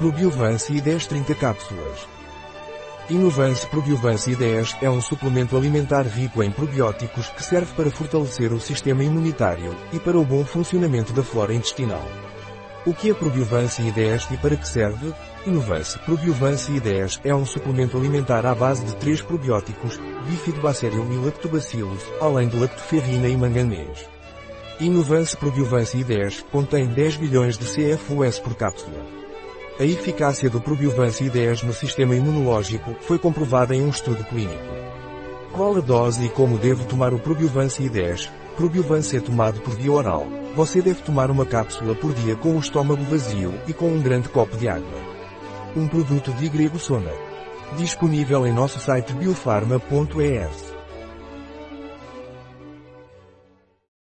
Probiovance e 10 30 cápsulas. Inovance Probiovance I10 é um suplemento alimentar rico em probióticos que serve para fortalecer o sistema imunitário e para o bom funcionamento da flora intestinal. O que é Probiovance I10 e para que serve? Inovance Probiovance I10 é um suplemento alimentar à base de três probióticos, Bifidobacterium e Lactobacillus, além de lactoferrina e manganês. Inovance Probiovance I10 contém 10 bilhões de CFUS por cápsula. A eficácia do Probiovance I10 no sistema imunológico foi comprovada em um estudo clínico. Qual a dose e como devo tomar o Probiovance I10? Probiovance é tomado por via oral. Você deve tomar uma cápsula por dia com o estômago vazio e com um grande copo de água. Um produto de Grego Sona. Disponível em nosso site biofarma.es.